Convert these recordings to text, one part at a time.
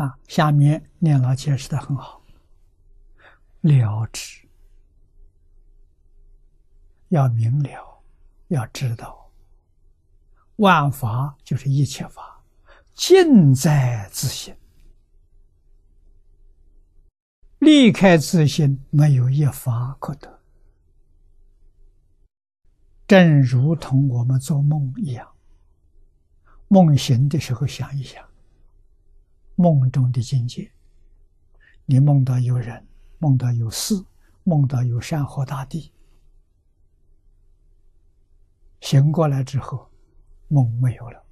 啊，下面念老解释的很好，了知要明了，要知道，万法就是一切法，尽在自心，离开自心，没有一法可得。正如同我们做梦一样，梦醒的时候想一想。梦中的境界，你梦到有人，梦到有事，梦到有山河大地。醒过来之后，梦没有了。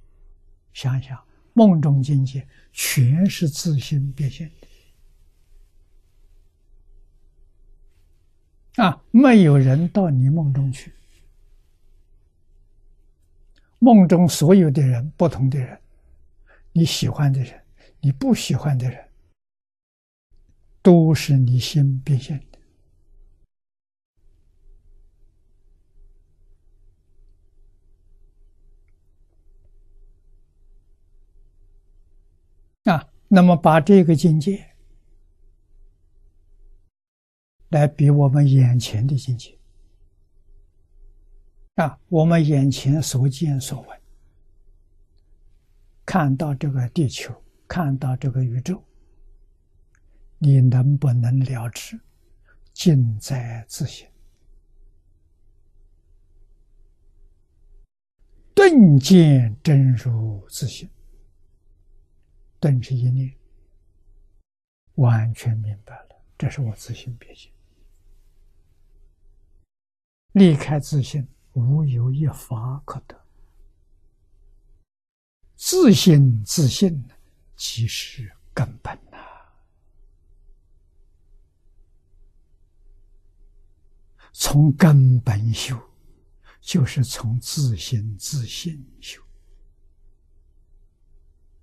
想想梦中境界，全是自信变现的啊！没有人到你梦中去，梦中所有的人，不同的人，你喜欢的人。你不喜欢的人，都是你心变现的啊。那么，把这个境界来比我们眼前的境界啊，我们眼前所见所闻，看到这个地球。看到这个宇宙，你能不能了知？尽在自心，顿见真如自信。顿是一念，完全明白了，这是我自性变现。离开自信，无有一法可得。自信自信呢即是根本呐！从根本修，就是从自心自信修。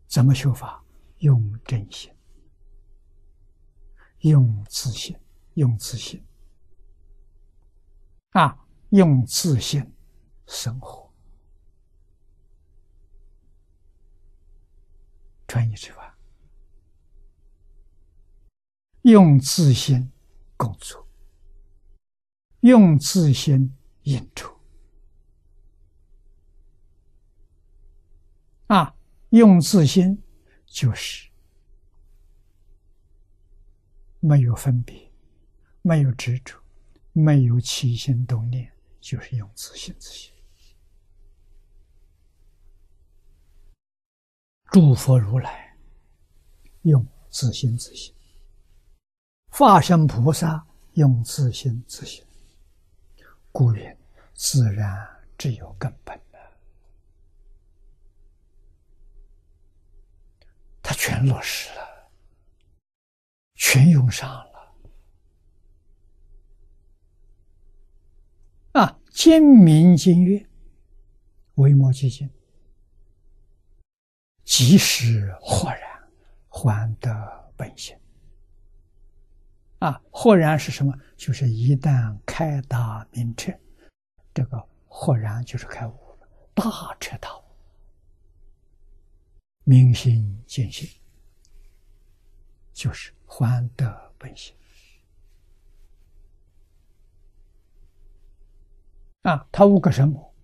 怎么修法？用真心，用自信，用自信啊，用自信生活。传一句话，用自心工作，用自心应酬，啊，用自心就是没有分别，没有执着，没有起心动念，就是用自心自心。诸佛如来用自心自性，化身菩萨用自心自性，故云自然只有根本的，他全落实了，全用上了啊！兼明兼月，微末寂静。即时豁然，还得本性。啊，豁然是什么？就是一旦开达明彻，这个豁然就是开悟了，大彻大悟，明心见性，就是还得本性。啊，他悟个什么？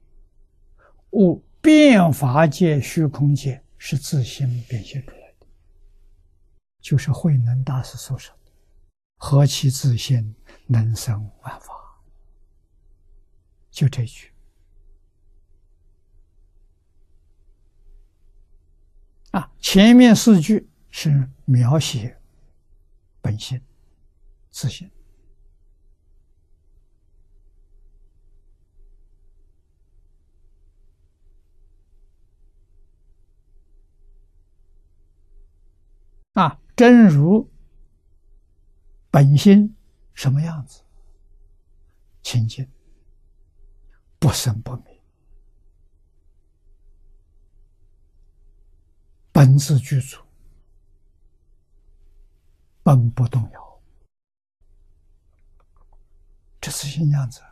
悟变法界、虚空界。是自心变现出来的，就是慧能大师所说的“何其自心，能生万法”。就这句啊，前面四句是描写本性、自信。啊，真如本心什么样子？清净，不生不灭，本自具足，本不动摇，这是新样子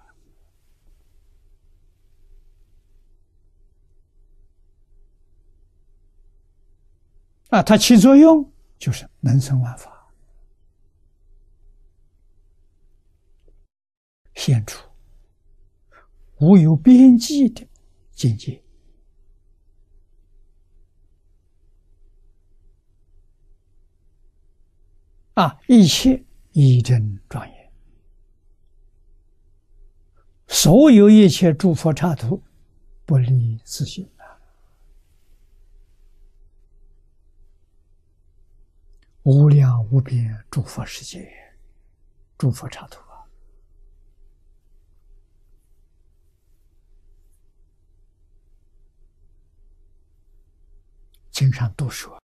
啊！它起作用。就是能生万法，现出无有边际的境界啊！一切一真庄严，所有一切诸佛刹土不离自性。无量无边诸佛世界，诸佛刹土啊！经常都说，